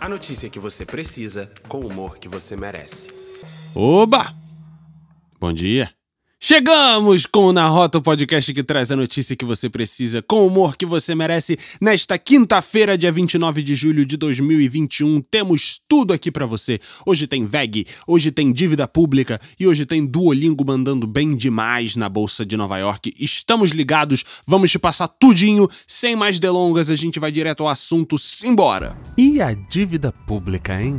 A notícia que você precisa, com o humor que você merece. Oba! Bom dia. Chegamos com o Na Rota, o podcast que traz a notícia que você precisa, com o humor que você merece. Nesta quinta-feira, dia 29 de julho de 2021, temos tudo aqui para você. Hoje tem VEG, hoje tem dívida pública e hoje tem Duolingo mandando bem demais na Bolsa de Nova York. Estamos ligados, vamos te passar tudinho. Sem mais delongas, a gente vai direto ao assunto, simbora! E a dívida pública, hein?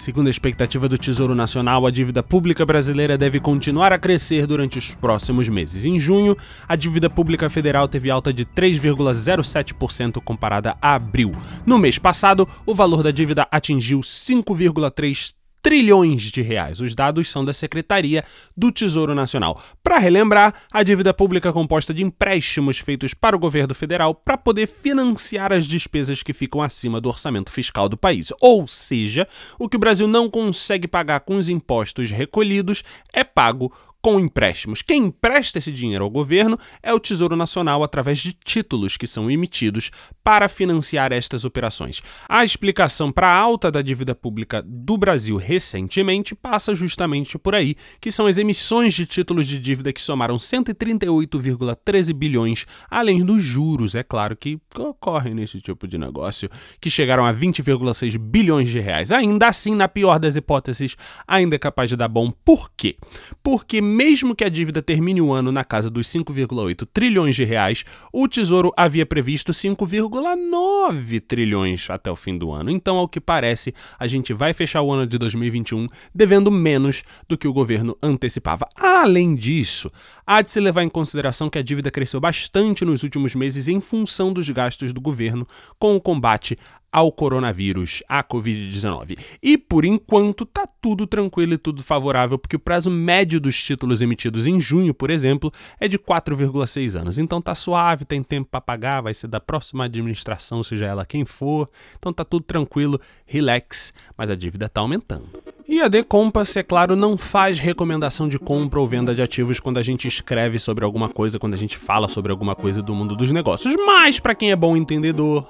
Segundo a expectativa do Tesouro Nacional, a dívida pública brasileira deve continuar a crescer durante os próximos meses. Em junho, a dívida pública federal teve alta de 3,07% comparada a abril. No mês passado, o valor da dívida atingiu 5,3 trilhões de reais. Os dados são da Secretaria do Tesouro Nacional. Para relembrar, a dívida pública é composta de empréstimos feitos para o governo federal para poder financiar as despesas que ficam acima do orçamento fiscal do país. Ou seja, o que o Brasil não consegue pagar com os impostos recolhidos é pago com empréstimos. Quem empresta esse dinheiro ao governo é o Tesouro Nacional através de títulos que são emitidos para financiar estas operações. A explicação para a alta da dívida pública do Brasil recentemente passa justamente por aí, que são as emissões de títulos de dívida que somaram 138,13 bilhões, além dos juros, é claro, que ocorrem nesse tipo de negócio, que chegaram a 20,6 bilhões de reais. Ainda assim, na pior das hipóteses, ainda é capaz de dar bom. Por quê? Porque mesmo que a dívida termine o ano na casa dos 5,8 trilhões de reais, o Tesouro havia previsto 5,9 trilhões até o fim do ano. Então, ao que parece, a gente vai fechar o ano de 2021 devendo menos do que o governo antecipava. Além disso, há de se levar em consideração que a dívida cresceu bastante nos últimos meses em função dos gastos do governo com o combate ao coronavírus, à Covid-19. E por enquanto tá tudo tranquilo e tudo favorável, porque o prazo médio dos títulos emitidos em junho, por exemplo, é de 4,6 anos. Então tá suave, tem tempo para pagar, vai ser da próxima administração, seja ela quem for. Então tá tudo tranquilo, relax, mas a dívida tá aumentando. E a The Compass, é claro, não faz recomendação de compra ou venda de ativos quando a gente escreve sobre alguma coisa, quando a gente fala sobre alguma coisa do mundo dos negócios. Mas para quem é bom entendedor,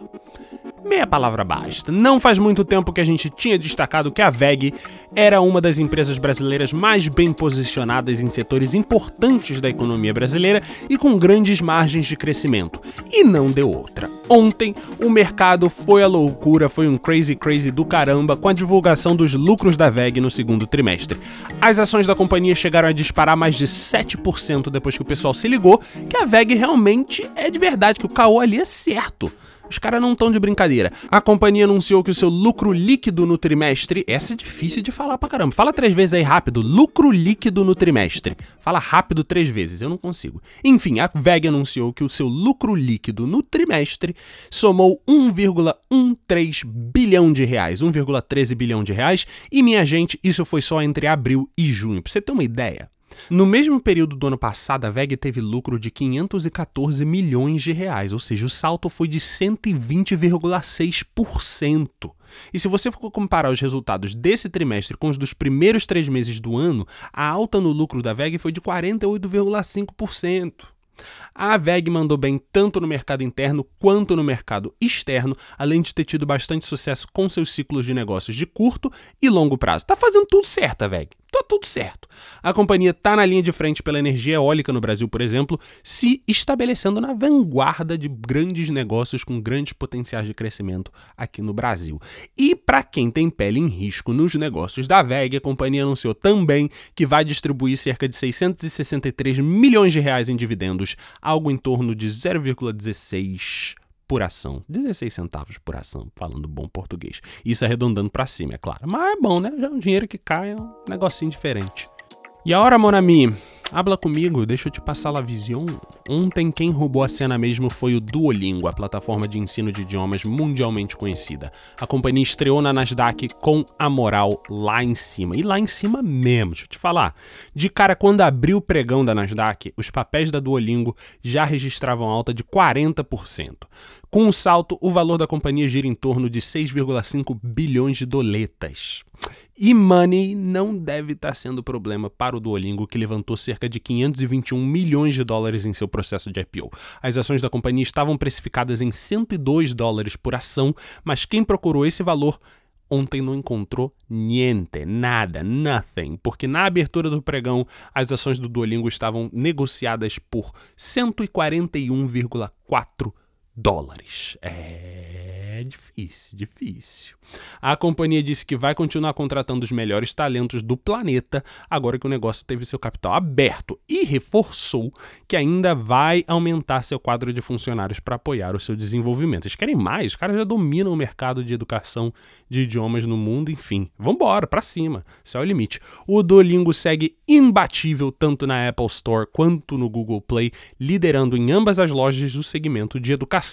meia palavra basta. Não faz muito tempo que a gente tinha destacado que a VEG era uma das empresas brasileiras mais bem posicionadas em setores importantes da economia brasileira e com grandes margens de crescimento. E não deu outra. Ontem, o mercado foi a loucura, foi um crazy crazy do caramba com a divulgação dos lucros da VEG no segundo trimestre. As ações da companhia chegaram a disparar mais de 7% depois que o pessoal se ligou que a VEG realmente é de verdade, que o caô ali é certo. Os caras não estão de brincadeira. A companhia anunciou que o seu lucro líquido no trimestre. Essa é difícil de falar pra caramba. Fala três vezes aí rápido. Lucro líquido no trimestre. Fala rápido três vezes, eu não consigo. Enfim, a VEG anunciou que o seu lucro líquido no trimestre somou 1,13 bilhão de reais. 1,13 bilhão de reais. E minha gente, isso foi só entre abril e junho. Pra você ter uma ideia. No mesmo período do ano passado, a VEG teve lucro de 514 milhões de reais, ou seja, o salto foi de 120,6%. E se você for comparar os resultados desse trimestre com os dos primeiros três meses do ano, a alta no lucro da VEG foi de 48,5%. A VEG mandou bem tanto no mercado interno quanto no mercado externo, além de ter tido bastante sucesso com seus ciclos de negócios de curto e longo prazo. Tá fazendo tudo certo a VEG tá tudo certo. A companhia está na linha de frente pela energia eólica no Brasil, por exemplo, se estabelecendo na vanguarda de grandes negócios com grandes potenciais de crescimento aqui no Brasil. E para quem tem pele em risco nos negócios da VEG, a companhia anunciou também que vai distribuir cerca de 663 milhões de reais em dividendos, algo em torno de 0,16 por ação. 16 centavos por ação, falando bom português. Isso arredondando para cima, é claro. Mas é bom, né? Já é um dinheiro que cai, é um negocinho diferente. E a hora, Monami? Habla comigo, deixa eu te passar a visão. Ontem quem roubou a cena mesmo foi o Duolingo, a plataforma de ensino de idiomas mundialmente conhecida. A companhia estreou na Nasdaq com a moral lá em cima. E lá em cima mesmo, deixa eu te falar. De cara, quando abriu o pregão da Nasdaq, os papéis da Duolingo já registravam alta de 40%. Com o um salto, o valor da companhia gira em torno de 6,5 bilhões de doletas. E money não deve estar sendo problema para o Duolingo, que levantou cerca de 521 milhões de dólares em seu processo de IPO. As ações da companhia estavam precificadas em 102 dólares por ação, mas quem procurou esse valor ontem não encontrou niente, nada, nothing, porque na abertura do pregão as ações do Duolingo estavam negociadas por 141,4 dólares. É difícil, difícil. A companhia disse que vai continuar contratando os melhores talentos do planeta agora que o negócio teve seu capital aberto e reforçou que ainda vai aumentar seu quadro de funcionários para apoiar o seu desenvolvimento. Eles querem mais, os caras já dominam o mercado de educação de idiomas no mundo, enfim. Vambora, para cima. Esse é o limite. O Duolingo segue imbatível tanto na Apple Store quanto no Google Play, liderando em ambas as lojas do segmento de educação.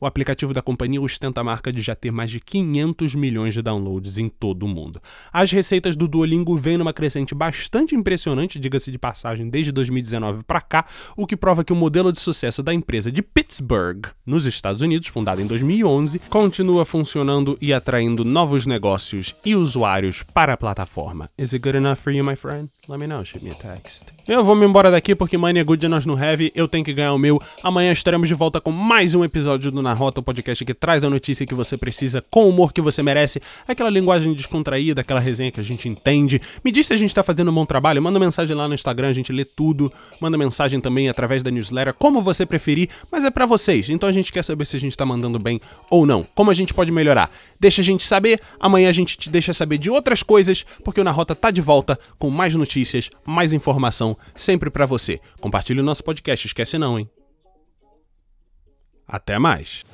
O aplicativo da companhia ostenta a marca de já ter mais de 500 milhões de downloads em todo o mundo. As receitas do Duolingo vêm numa crescente bastante impressionante, diga-se de passagem, desde 2019 para cá, o que prova que o modelo de sucesso da empresa de Pittsburgh, nos Estados Unidos, fundada em 2011, continua funcionando e atraindo novos negócios e usuários para a plataforma. Is it good enough for you, my friend? Let me know, shoot me a text. Eu vou me embora daqui porque Money é good nós no have, eu tenho que ganhar o meu. Amanhã estaremos de volta com mais um episódio do Na Rota, o podcast que traz a notícia que você precisa com o humor que você merece, aquela linguagem descontraída, aquela resenha que a gente entende. Me diz se a gente tá fazendo um bom trabalho, manda mensagem lá no Instagram, a gente lê tudo. Manda mensagem também através da newsletter, como você preferir, mas é para vocês. Então a gente quer saber se a gente tá mandando bem ou não. Como a gente pode melhorar? Deixa a gente saber, amanhã a gente te deixa saber de outras coisas, porque o Na Rota tá de volta com mais notícias, mais informação, sempre para você. Compartilhe o nosso podcast, esquece não, hein? Até mais!